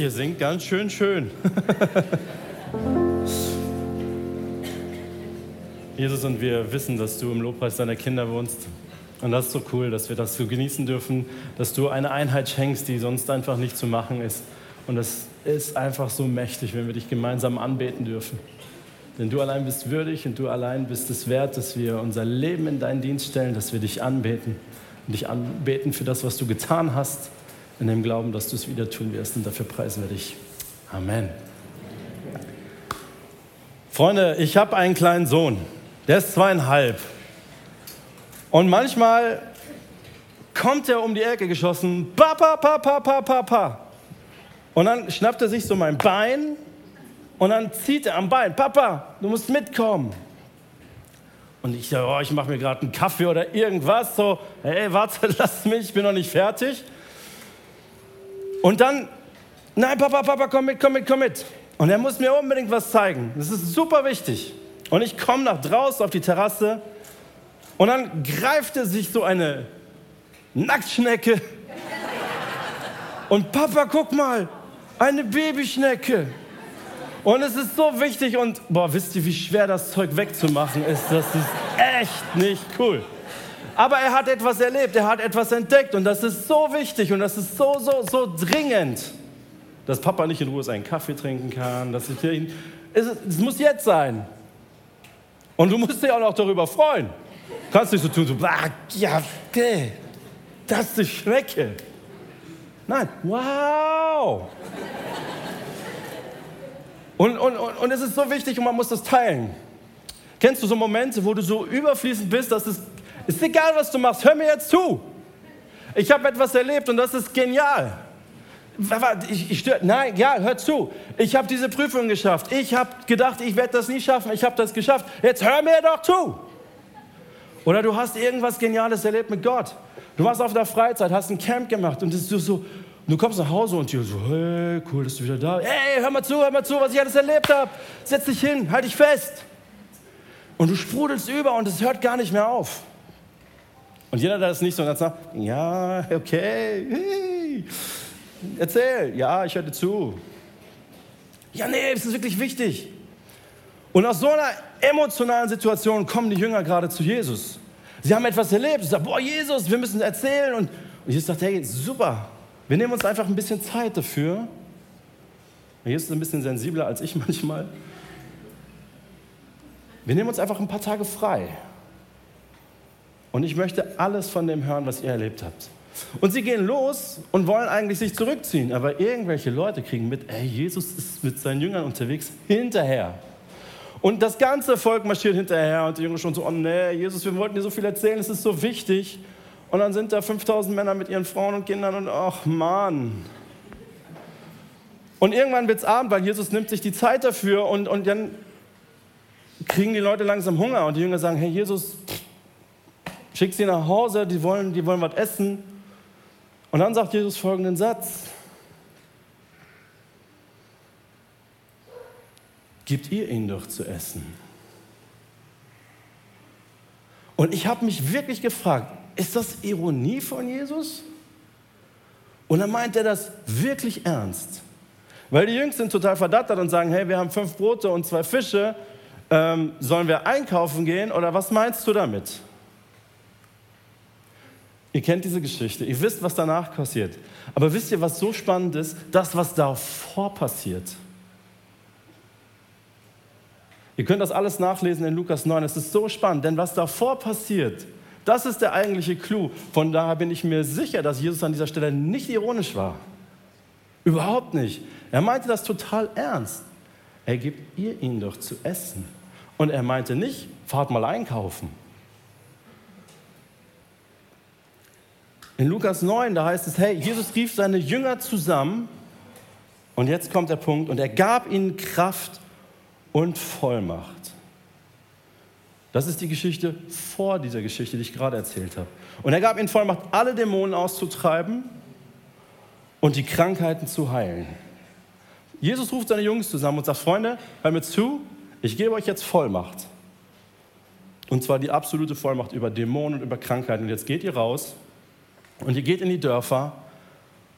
Ihr singt ganz schön schön. Jesus, und wir wissen, dass du im Lobpreis deiner Kinder wohnst. Und das ist so cool, dass wir das so genießen dürfen, dass du eine Einheit schenkst, die sonst einfach nicht zu machen ist. Und es ist einfach so mächtig, wenn wir dich gemeinsam anbeten dürfen. Denn du allein bist würdig und du allein bist es wert, dass wir unser Leben in deinen Dienst stellen, dass wir dich anbeten und dich anbeten für das, was du getan hast, in dem Glauben, dass du es wieder tun wirst. Und dafür preisen wir dich. Amen. Freunde, ich habe einen kleinen Sohn, der ist zweieinhalb. Und manchmal kommt er um die Ecke geschossen, Papa, Papa, Papa, Papa. Und dann schnappt er sich so mein Bein und dann zieht er am Bein, Papa, du musst mitkommen. Und ich sage, oh, ich mache mir gerade einen Kaffee oder irgendwas. So, hey, warte, lass mich, ich bin noch nicht fertig. Und dann, nein, Papa, Papa, komm mit, komm mit, komm mit. Und er muss mir unbedingt was zeigen. Das ist super wichtig. Und ich komme nach draußen auf die Terrasse und dann greift er sich so eine Nacktschnecke. Und Papa, guck mal, eine Babyschnecke. Und es ist so wichtig und boah, wisst ihr, wie schwer das Zeug wegzumachen ist? Das ist echt nicht cool. Aber er hat etwas erlebt, er hat etwas entdeckt und das ist so wichtig und das ist so, so, so dringend, dass Papa nicht in Ruhe seinen Kaffee trinken kann. Dass ich, es, es muss jetzt sein. Und du musst dich auch noch darüber freuen. Du kannst nicht so tun, so, ja, das ist die Schnecke. Nein, wow. Und, und, und, und es ist so wichtig und man muss das teilen. Kennst du so Momente, wo du so überfließend bist, dass es ist egal, was du machst, hör mir jetzt zu. Ich habe etwas erlebt und das ist genial. Ich, ich Nein, ja, hör zu. Ich habe diese Prüfung geschafft. Ich habe gedacht, ich werde das nie schaffen. Ich habe das geschafft. Jetzt hör mir doch zu. Oder du hast irgendwas Geniales erlebt mit Gott. Du warst auf der Freizeit, hast ein Camp gemacht und du so, du kommst nach Hause und dir so, hey, cool, dass du wieder da bist. Hey, hör mal zu, hör mal zu, was ich alles erlebt habe. Setz dich hin, halt dich fest. Und du sprudelst über und es hört gar nicht mehr auf. Und jeder, der das nicht so ganz sagt, ja, okay, hey, erzähl, ja, ich höre zu. Ja, nee, es ist wirklich wichtig. Und aus so einer emotionalen Situation kommen die Jünger gerade zu Jesus. Sie haben etwas erlebt. Sie sagen, boah, Jesus, wir müssen erzählen. Und, und Jesus sagt, hey, super, wir nehmen uns einfach ein bisschen Zeit dafür. Jesus ist ein bisschen sensibler als ich manchmal. Wir nehmen uns einfach ein paar Tage frei. Und ich möchte alles von dem hören, was ihr erlebt habt. Und sie gehen los und wollen eigentlich sich zurückziehen. Aber irgendwelche Leute kriegen mit, ey, Jesus ist mit seinen Jüngern unterwegs, hinterher. Und das ganze Volk marschiert hinterher und die Jünger schon so, oh nee, Jesus, wir wollten dir so viel erzählen, es ist so wichtig. Und dann sind da 5000 Männer mit ihren Frauen und Kindern und ach Mann. Und irgendwann wird es Abend, weil Jesus nimmt sich die Zeit dafür und, und dann kriegen die Leute langsam Hunger und die Jünger sagen, hey Jesus, pff, Schick sie nach Hause, die wollen, die wollen was essen. Und dann sagt Jesus folgenden Satz. Gebt ihr ihnen doch zu essen. Und ich habe mich wirklich gefragt, ist das Ironie von Jesus? Und dann meint er das wirklich ernst. Weil die Jüngsten total verdattert und sagen, hey, wir haben fünf Brote und zwei Fische, ähm, sollen wir einkaufen gehen oder was meinst du damit? Ihr kennt diese Geschichte, ihr wisst, was danach passiert. Aber wisst ihr, was so spannend ist? Das, was davor passiert. Ihr könnt das alles nachlesen in Lukas 9. Es ist so spannend, denn was davor passiert, das ist der eigentliche Clou. Von daher bin ich mir sicher, dass Jesus an dieser Stelle nicht ironisch war. Überhaupt nicht. Er meinte das total ernst. Er gibt ihr ihn doch zu essen. Und er meinte nicht, fahrt mal einkaufen. In Lukas 9, da heißt es, hey, Jesus rief seine Jünger zusammen und jetzt kommt der Punkt, und er gab ihnen Kraft und Vollmacht. Das ist die Geschichte vor dieser Geschichte, die ich gerade erzählt habe. Und er gab ihnen Vollmacht, alle Dämonen auszutreiben und die Krankheiten zu heilen. Jesus ruft seine Jungs zusammen und sagt, Freunde, hört mir zu, ich gebe euch jetzt Vollmacht. Und zwar die absolute Vollmacht über Dämonen und über Krankheiten. Und jetzt geht ihr raus und ihr geht in die Dörfer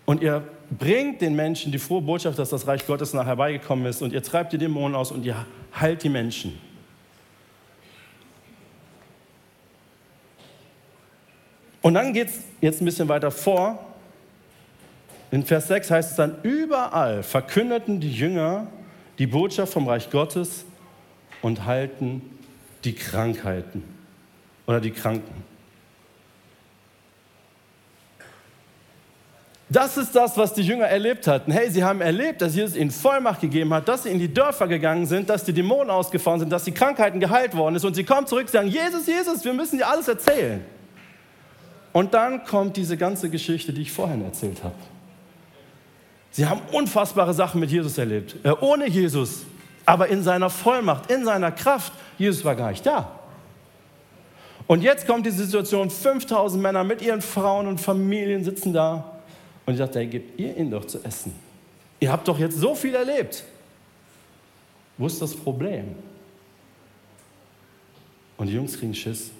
und ihr bringt den Menschen die frohe Botschaft, dass das Reich Gottes nach herbeigekommen ist und ihr treibt die Dämonen aus und ihr heilt die Menschen. Und dann geht es jetzt ein bisschen weiter vor. In Vers 6 heißt es dann, überall verkündeten die Jünger die Botschaft vom Reich Gottes und heilten die Krankheiten oder die Kranken. Das ist das, was die Jünger erlebt hatten. Hey, sie haben erlebt, dass Jesus ihnen Vollmacht gegeben hat, dass sie in die Dörfer gegangen sind, dass die Dämonen ausgefahren sind, dass die Krankheiten geheilt worden sind. Und sie kommen zurück und sagen, Jesus, Jesus, wir müssen dir alles erzählen. Und dann kommt diese ganze Geschichte, die ich vorhin erzählt habe. Sie haben unfassbare Sachen mit Jesus erlebt. Äh, ohne Jesus, aber in seiner Vollmacht, in seiner Kraft. Jesus war gar nicht da. Und jetzt kommt die Situation, 5000 Männer mit ihren Frauen und Familien sitzen da und ich dachte, hey, gebt ihr ihnen doch zu essen. Ihr habt doch jetzt so viel erlebt. Wo ist das Problem? Und die Jungs kriegen Schiss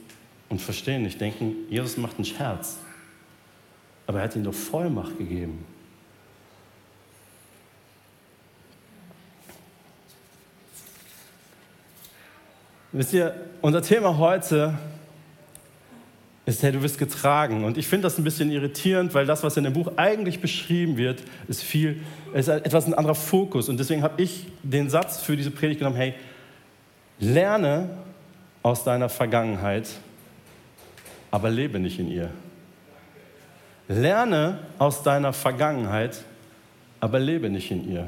und verstehen nicht, denken, Jesus macht einen Scherz. Aber er hat ihnen doch Vollmacht gegeben. Wisst ihr, unser Thema heute ist, hey, du wirst getragen. Und ich finde das ein bisschen irritierend, weil das, was in dem Buch eigentlich beschrieben wird, ist viel, ist etwas ein anderer Fokus. Und deswegen habe ich den Satz für diese Predigt genommen, hey, lerne aus deiner Vergangenheit, aber lebe nicht in ihr. Lerne aus deiner Vergangenheit, aber lebe nicht in ihr.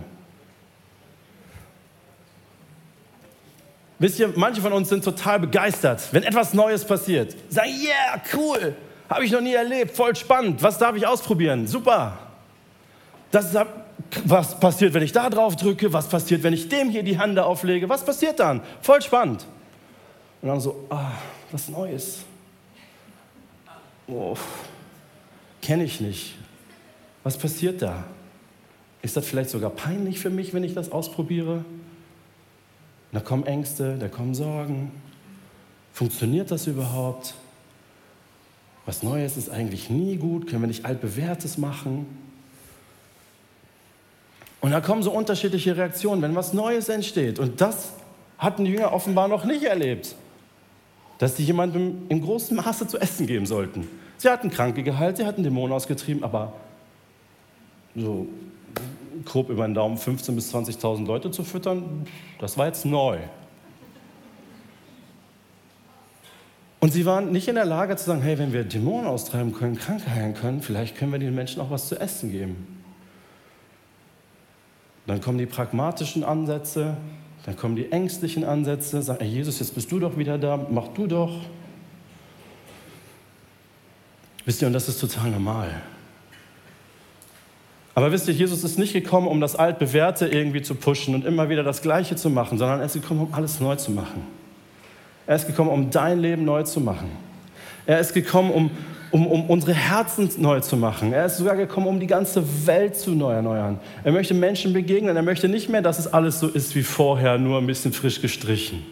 Wisst ihr, manche von uns sind total begeistert, wenn etwas Neues passiert. Sagen, yeah, cool, habe ich noch nie erlebt, voll spannend, was darf ich ausprobieren? Super. Das ist, was passiert, wenn ich da drauf drücke? Was passiert, wenn ich dem hier die Hand auflege? Was passiert dann? Voll spannend. Und dann so, ah, was Neues. Oh, kenne ich nicht. Was passiert da? Ist das vielleicht sogar peinlich für mich, wenn ich das ausprobiere? Da kommen Ängste, da kommen Sorgen. Funktioniert das überhaupt? Was Neues ist eigentlich nie gut. Können wir nicht altbewährtes machen? Und da kommen so unterschiedliche Reaktionen, wenn was Neues entsteht. Und das hatten die Jünger offenbar noch nicht erlebt, dass sie jemandem in großem Maße zu essen geben sollten. Sie hatten Kranke geheilt, sie hatten Dämonen ausgetrieben, aber so grob über den Daumen 15.000 bis 20.000 Leute zu füttern, das war jetzt neu. Und sie waren nicht in der Lage zu sagen, hey, wenn wir Dämonen austreiben können, Kranke heilen können, vielleicht können wir den Menschen auch was zu essen geben. Dann kommen die pragmatischen Ansätze, dann kommen die ängstlichen Ansätze, sagen, hey, Jesus, jetzt bist du doch wieder da, mach du doch. Wisst ihr, und das ist total normal. Aber wisst ihr, Jesus ist nicht gekommen, um das Altbewährte irgendwie zu pushen und immer wieder das Gleiche zu machen, sondern er ist gekommen, um alles neu zu machen. Er ist gekommen, um dein Leben neu zu machen. Er ist gekommen, um, um, um unsere Herzen neu zu machen. Er ist sogar gekommen, um die ganze Welt zu neu erneuern. Er möchte Menschen begegnen. Er möchte nicht mehr, dass es alles so ist wie vorher, nur ein bisschen frisch gestrichen.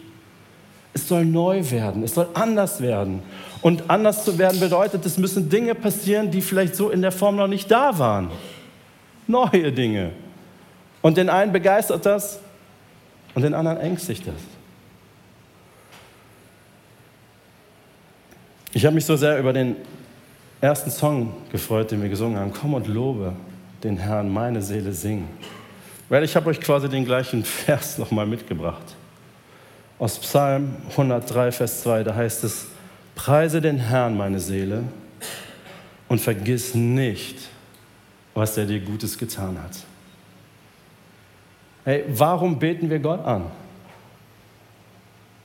Es soll neu werden. Es soll anders werden. Und anders zu werden bedeutet, es müssen Dinge passieren, die vielleicht so in der Form noch nicht da waren neue Dinge. Und den einen begeistert das und den anderen ängstigt das. Ich habe mich so sehr über den ersten Song gefreut, den wir gesungen haben. Komm und lobe den Herrn, meine Seele sing. Weil ich habe euch quasi den gleichen Vers nochmal mitgebracht. Aus Psalm 103, Vers 2, da heißt es, preise den Herrn, meine Seele, und vergiss nicht, was er dir Gutes getan hat. Hey, warum beten wir Gott an?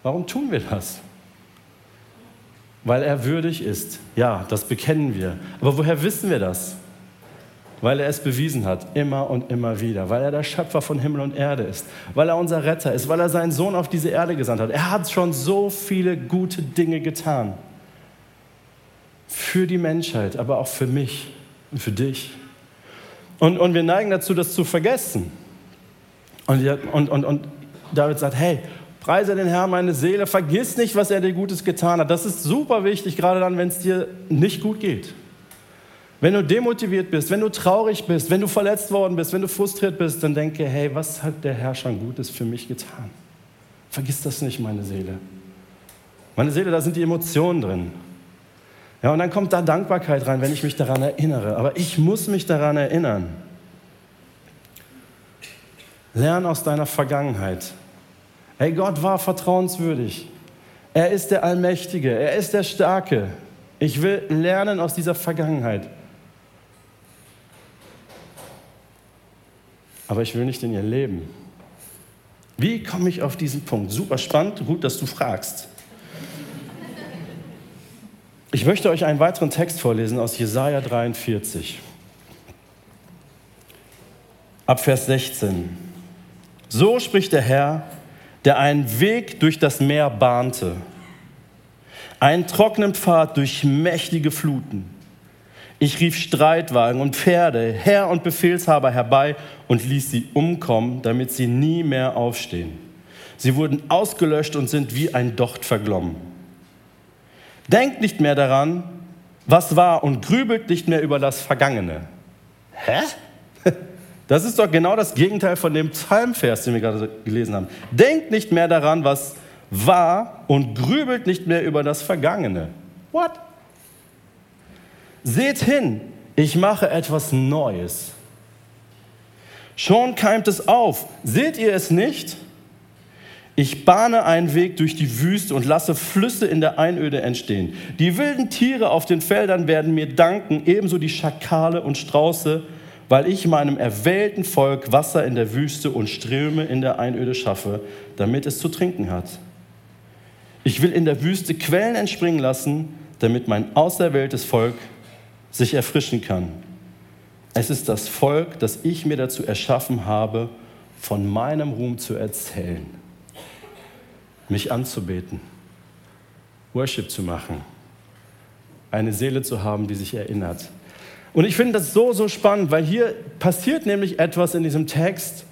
Warum tun wir das? Weil er würdig ist. Ja, das bekennen wir. Aber woher wissen wir das? Weil er es bewiesen hat, immer und immer wieder. Weil er der Schöpfer von Himmel und Erde ist. Weil er unser Retter ist. Weil er seinen Sohn auf diese Erde gesandt hat. Er hat schon so viele gute Dinge getan. Für die Menschheit, aber auch für mich und für dich. Und, und wir neigen dazu, das zu vergessen. Und, und, und, und David sagt, hey, preise den Herrn meine Seele, vergiss nicht, was er dir Gutes getan hat. Das ist super wichtig, gerade dann, wenn es dir nicht gut geht. Wenn du demotiviert bist, wenn du traurig bist, wenn du verletzt worden bist, wenn du frustriert bist, dann denke, hey, was hat der Herr schon Gutes für mich getan? Vergiss das nicht, meine Seele. Meine Seele, da sind die Emotionen drin. Ja, und dann kommt da Dankbarkeit rein, wenn ich mich daran erinnere. Aber ich muss mich daran erinnern. Lern aus deiner Vergangenheit. Hey, Gott war vertrauenswürdig. Er ist der Allmächtige. Er ist der Starke. Ich will lernen aus dieser Vergangenheit. Aber ich will nicht in ihr Leben. Wie komme ich auf diesen Punkt? Super spannend, gut, dass du fragst. Ich möchte euch einen weiteren Text vorlesen aus Jesaja 43. Ab Vers 16. So spricht der Herr, der einen Weg durch das Meer bahnte, einen trockenen Pfad durch mächtige Fluten. Ich rief Streitwagen und Pferde, Herr und Befehlshaber herbei und ließ sie umkommen, damit sie nie mehr aufstehen. Sie wurden ausgelöscht und sind wie ein Docht verglommen. Denkt nicht mehr daran, was war und grübelt nicht mehr über das Vergangene. Hä? Das ist doch genau das Gegenteil von dem Psalmvers, den wir gerade gelesen haben. Denkt nicht mehr daran, was war und grübelt nicht mehr über das Vergangene. What? Seht hin, ich mache etwas Neues. Schon keimt es auf. Seht ihr es nicht? Ich bahne einen Weg durch die Wüste und lasse Flüsse in der Einöde entstehen. Die wilden Tiere auf den Feldern werden mir danken, ebenso die Schakale und Strauße, weil ich meinem erwählten Volk Wasser in der Wüste und Ströme in der Einöde schaffe, damit es zu trinken hat. Ich will in der Wüste Quellen entspringen lassen, damit mein auserwähltes Volk sich erfrischen kann. Es ist das Volk, das ich mir dazu erschaffen habe, von meinem Ruhm zu erzählen mich anzubeten, Worship zu machen, eine Seele zu haben, die sich erinnert. Und ich finde das so, so spannend, weil hier passiert nämlich etwas in diesem Text,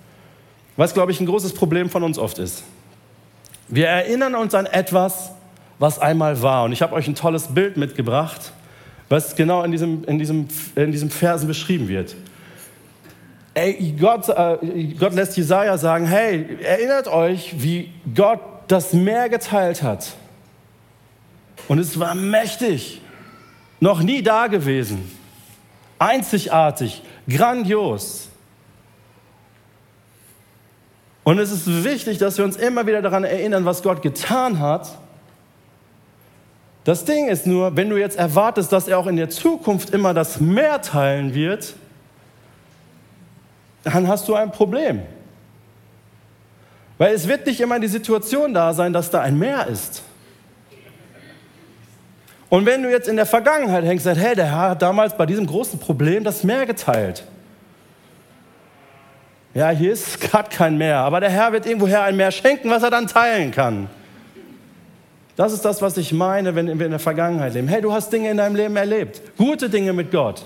was, glaube ich, ein großes Problem von uns oft ist. Wir erinnern uns an etwas, was einmal war. Und ich habe euch ein tolles Bild mitgebracht, was genau in diesem, in diesem, in diesem Versen beschrieben wird. Ey, Gott, äh, Gott lässt Jesaja sagen: Hey, erinnert euch, wie Gott das Meer geteilt hat. Und es war mächtig, noch nie da gewesen, einzigartig, grandios. Und es ist wichtig, dass wir uns immer wieder daran erinnern, was Gott getan hat. Das Ding ist nur, wenn du jetzt erwartest, dass er auch in der Zukunft immer das Meer teilen wird, dann hast du ein Problem. Weil es wird nicht immer die Situation da sein, dass da ein Meer ist. Und wenn du jetzt in der Vergangenheit hängst, sagst, hey, der Herr hat damals bei diesem großen Problem das Meer geteilt. Ja, hier ist gerade kein Meer, aber der Herr wird irgendwoher ein Meer schenken, was er dann teilen kann. Das ist das, was ich meine, wenn wir in der Vergangenheit leben. Hey, du hast Dinge in deinem Leben erlebt, gute Dinge mit Gott.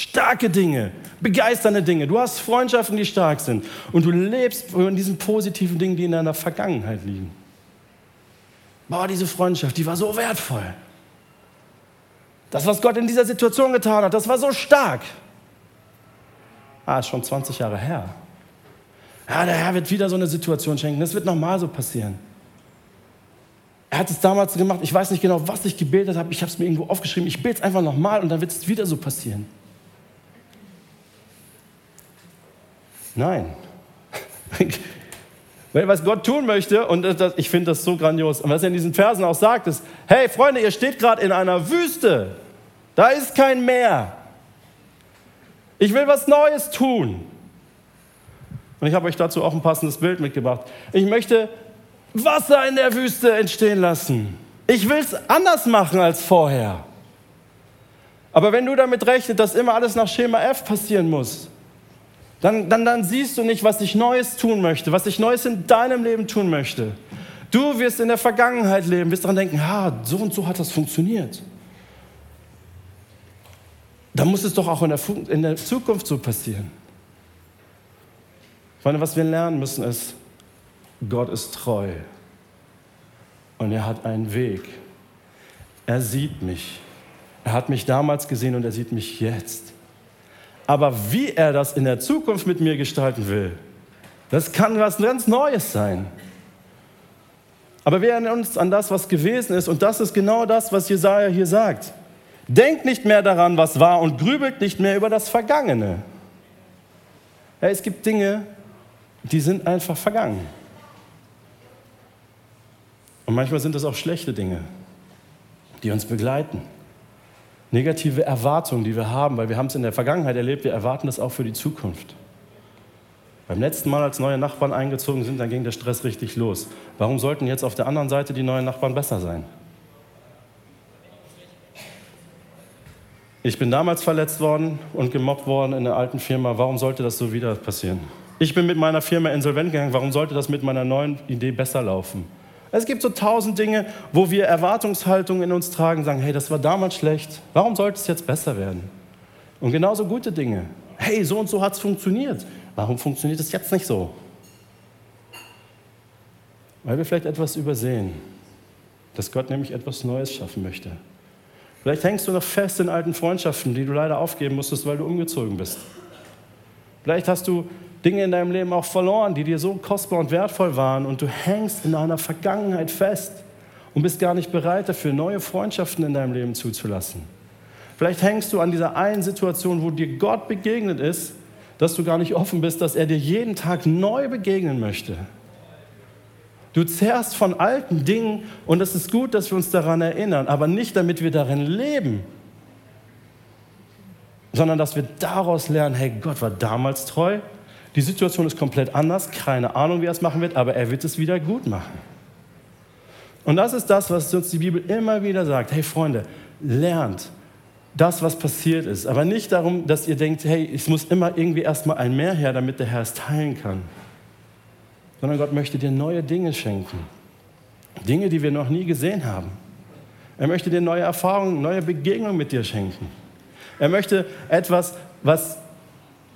Starke Dinge, begeisternde Dinge. Du hast Freundschaften, die stark sind. Und du lebst von diesen positiven Dingen, die in deiner Vergangenheit liegen. Boah, diese Freundschaft, die war so wertvoll. Das, was Gott in dieser Situation getan hat, das war so stark. Ah, ist schon 20 Jahre her. Ja, der Herr wird wieder so eine Situation schenken. Das wird nochmal so passieren. Er hat es damals gemacht. Ich weiß nicht genau, was ich gebetet habe. Ich habe es mir irgendwo aufgeschrieben. Ich bete es einfach nochmal und dann wird es wieder so passieren. Nein. Weil was Gott tun möchte, und das, ich finde das so grandios, und was er in diesen Versen auch sagt, ist, hey Freunde, ihr steht gerade in einer Wüste. Da ist kein Meer. Ich will was Neues tun. Und ich habe euch dazu auch ein passendes Bild mitgebracht. Ich möchte Wasser in der Wüste entstehen lassen. Ich will es anders machen als vorher. Aber wenn du damit rechnest, dass immer alles nach Schema F passieren muss, dann, dann, dann siehst du nicht, was ich Neues tun möchte, was ich Neues in deinem Leben tun möchte. Du wirst in der Vergangenheit leben, wirst daran denken, ja, so und so hat das funktioniert. Dann muss es doch auch in der, in der Zukunft so passieren. Freunde, was wir lernen müssen ist, Gott ist treu und er hat einen Weg. Er sieht mich. Er hat mich damals gesehen und er sieht mich jetzt. Aber wie er das in der Zukunft mit mir gestalten will, das kann was ganz Neues sein. Aber wir erinnern uns an das, was gewesen ist. Und das ist genau das, was Jesaja hier sagt. Denkt nicht mehr daran, was war und grübelt nicht mehr über das Vergangene. Ja, es gibt Dinge, die sind einfach vergangen. Und manchmal sind es auch schlechte Dinge, die uns begleiten. Negative Erwartungen, die wir haben, weil wir haben es in der Vergangenheit erlebt, wir erwarten das auch für die Zukunft. Beim letzten Mal, als neue Nachbarn eingezogen sind, dann ging der Stress richtig los. Warum sollten jetzt auf der anderen Seite die neuen Nachbarn besser sein? Ich bin damals verletzt worden und gemobbt worden in der alten Firma. Warum sollte das so wieder passieren? Ich bin mit meiner Firma insolvent gegangen. Warum sollte das mit meiner neuen Idee besser laufen? Es gibt so tausend Dinge, wo wir Erwartungshaltungen in uns tragen, sagen, hey, das war damals schlecht. Warum sollte es jetzt besser werden? Und genauso gute Dinge. Hey, so und so hat es funktioniert. Warum funktioniert es jetzt nicht so? Weil wir vielleicht etwas übersehen, dass Gott nämlich etwas Neues schaffen möchte. Vielleicht hängst du noch fest in alten Freundschaften, die du leider aufgeben musstest, weil du umgezogen bist. Vielleicht hast du Dinge in deinem Leben auch verloren, die dir so kostbar und wertvoll waren und du hängst in einer Vergangenheit fest und bist gar nicht bereit dafür, neue Freundschaften in deinem Leben zuzulassen. Vielleicht hängst du an dieser einen Situation, wo dir Gott begegnet ist, dass du gar nicht offen bist, dass er dir jeden Tag neu begegnen möchte. Du zehrst von alten Dingen und es ist gut, dass wir uns daran erinnern, aber nicht damit wir darin leben, sondern dass wir daraus lernen, hey, Gott war damals treu, die Situation ist komplett anders, keine Ahnung, wie er es machen wird, aber er wird es wieder gut machen. Und das ist das, was uns die Bibel immer wieder sagt. Hey Freunde, lernt das, was passiert ist. Aber nicht darum, dass ihr denkt, hey, es muss immer irgendwie erstmal ein Meer her, damit der Herr es teilen kann sondern Gott möchte dir neue Dinge schenken. Dinge, die wir noch nie gesehen haben. Er möchte dir neue Erfahrungen, neue Begegnungen mit dir schenken. Er möchte etwas, was,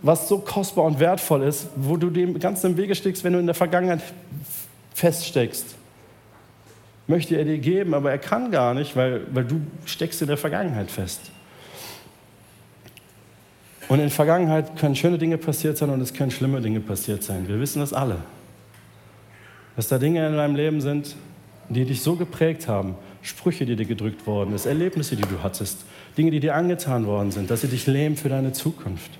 was so kostbar und wertvoll ist, wo du dem ganz im Wege steckst, wenn du in der Vergangenheit feststeckst. Möchte er dir geben, aber er kann gar nicht, weil, weil du steckst in der Vergangenheit fest. Und in der Vergangenheit können schöne Dinge passiert sein und es können schlimme Dinge passiert sein. Wir wissen das alle dass da Dinge in deinem Leben sind, die dich so geprägt haben, Sprüche, die dir gedrückt worden sind, Erlebnisse, die du hattest, Dinge, die dir angetan worden sind, dass sie dich lähmen für deine Zukunft.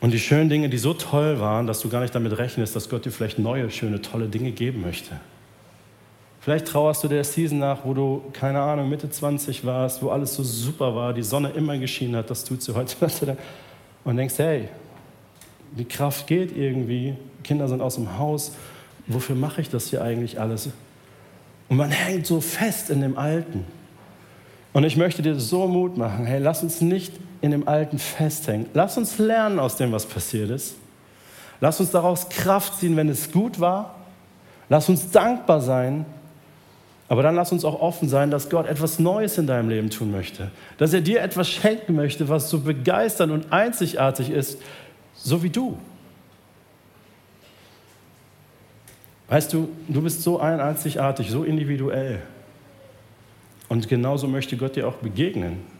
Und die schönen Dinge, die so toll waren, dass du gar nicht damit rechnest, dass Gott dir vielleicht neue, schöne, tolle Dinge geben möchte. Vielleicht trauerst du der Season nach, wo du, keine Ahnung, Mitte 20 warst, wo alles so super war, die Sonne immer geschienen hat, das tut sie heute. Und denkst, hey, die Kraft geht irgendwie, Kinder sind aus dem Haus, wofür mache ich das hier eigentlich alles? Und man hängt so fest in dem Alten. Und ich möchte dir so Mut machen, hey, lass uns nicht in dem Alten festhängen. Lass uns lernen aus dem, was passiert ist. Lass uns daraus Kraft ziehen, wenn es gut war. Lass uns dankbar sein. Aber dann lass uns auch offen sein, dass Gott etwas Neues in deinem Leben tun möchte. Dass er dir etwas schenken möchte, was so begeisternd und einzigartig ist, so wie du. Weißt du, du bist so einzigartig, so individuell. Und genauso möchte Gott dir auch begegnen.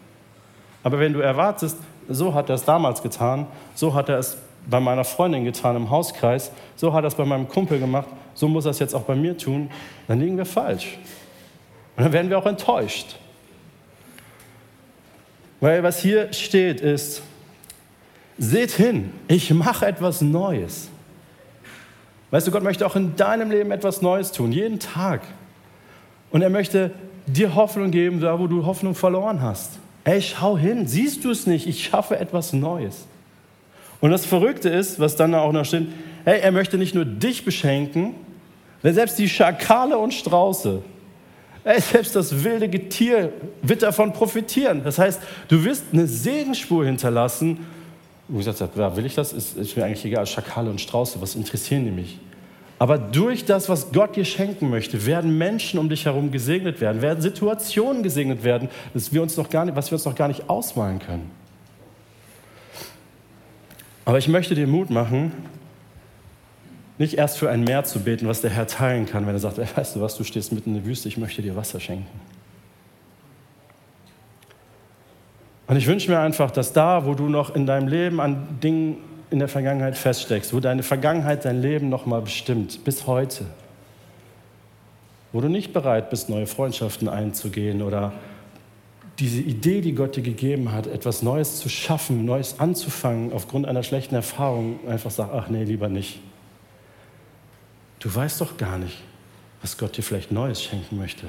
Aber wenn du erwartest, so hat er es damals getan, so hat er es bei meiner Freundin getan im Hauskreis, so hat er es bei meinem Kumpel gemacht, so muss er es jetzt auch bei mir tun, dann liegen wir falsch. Und dann werden wir auch enttäuscht. Weil was hier steht ist, Seht hin, ich mache etwas Neues. Weißt du, Gott möchte auch in deinem Leben etwas Neues tun, jeden Tag. Und er möchte dir Hoffnung geben, da wo du Hoffnung verloren hast. Ey, schau hin, siehst du es nicht? Ich schaffe etwas Neues. Und das Verrückte ist, was dann auch noch stimmt, hey, er möchte nicht nur dich beschenken, denn selbst die Schakale und Strauße, ey, selbst das wilde Getier wird davon profitieren. Das heißt, du wirst eine Segenspur hinterlassen und gesagt ja, will ich das? Ist, ist mir eigentlich egal, Schakale und Strauße, was interessieren die mich? Aber durch das, was Gott dir schenken möchte, werden Menschen um dich herum gesegnet werden, werden Situationen gesegnet werden, das wir uns noch gar nicht, was wir uns noch gar nicht ausmalen können. Aber ich möchte dir Mut machen, nicht erst für ein Meer zu beten, was der Herr teilen kann, wenn er sagt, ey, weißt du was, du stehst mitten in der Wüste, ich möchte dir Wasser schenken. Und ich wünsche mir einfach, dass da, wo du noch in deinem Leben an Dingen in der Vergangenheit feststeckst, wo deine Vergangenheit dein Leben nochmal bestimmt, bis heute, wo du nicht bereit bist, neue Freundschaften einzugehen oder diese Idee, die Gott dir gegeben hat, etwas Neues zu schaffen, Neues anzufangen, aufgrund einer schlechten Erfahrung einfach sag, ach nee, lieber nicht. Du weißt doch gar nicht, was Gott dir vielleicht Neues schenken möchte.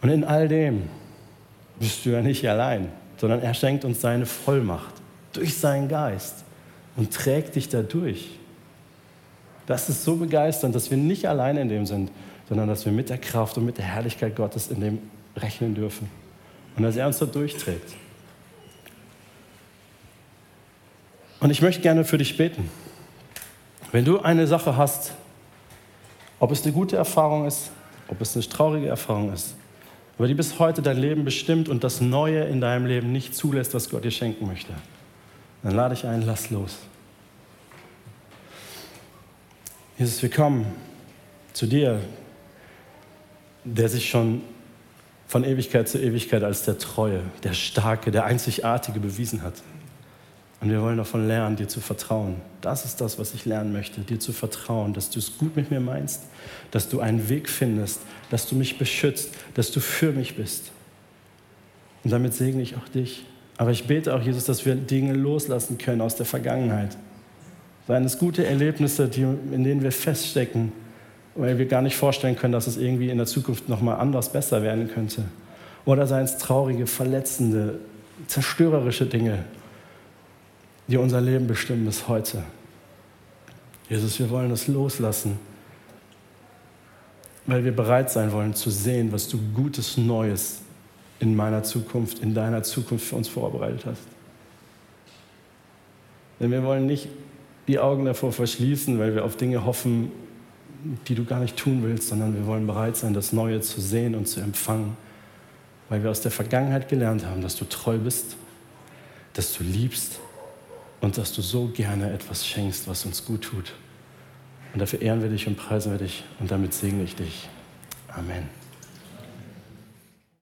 Und in all dem bist du ja nicht allein, sondern er schenkt uns seine Vollmacht durch seinen Geist und trägt dich dadurch. Das ist so begeisternd, dass wir nicht allein in dem sind, sondern dass wir mit der Kraft und mit der Herrlichkeit Gottes in dem rechnen dürfen und dass er uns da durchträgt. Und ich möchte gerne für dich beten. Wenn du eine Sache hast, ob es eine gute Erfahrung ist, ob es eine traurige Erfahrung ist, aber die bis heute dein Leben bestimmt und das Neue in deinem Leben nicht zulässt, was Gott dir schenken möchte, dann lade ich ein, lass los. Jesus, wir kommen zu dir, der sich schon von Ewigkeit zu Ewigkeit als der Treue, der Starke, der Einzigartige bewiesen hat. Und wir wollen davon lernen, dir zu vertrauen. Das ist das, was ich lernen möchte, dir zu vertrauen, dass du es gut mit mir meinst, dass du einen Weg findest, dass du mich beschützt, dass du für mich bist. Und damit segne ich auch dich. Aber ich bete auch, Jesus, dass wir Dinge loslassen können aus der Vergangenheit. Seien es gute Erlebnisse, die, in denen wir feststecken, weil wir gar nicht vorstellen können, dass es irgendwie in der Zukunft nochmal anders besser werden könnte. Oder seien es traurige, verletzende, zerstörerische Dinge, die unser Leben bestimmen bis heute. Jesus, wir wollen das loslassen, weil wir bereit sein wollen zu sehen, was du Gutes Neues in meiner Zukunft, in deiner Zukunft für uns vorbereitet hast. Denn wir wollen nicht die Augen davor verschließen, weil wir auf Dinge hoffen, die du gar nicht tun willst, sondern wir wollen bereit sein, das Neue zu sehen und zu empfangen, weil wir aus der Vergangenheit gelernt haben, dass du treu bist, dass du liebst und dass du so gerne etwas schenkst, was uns gut tut. Und dafür ehren wir dich und preisen wir dich und damit segne ich dich. Amen.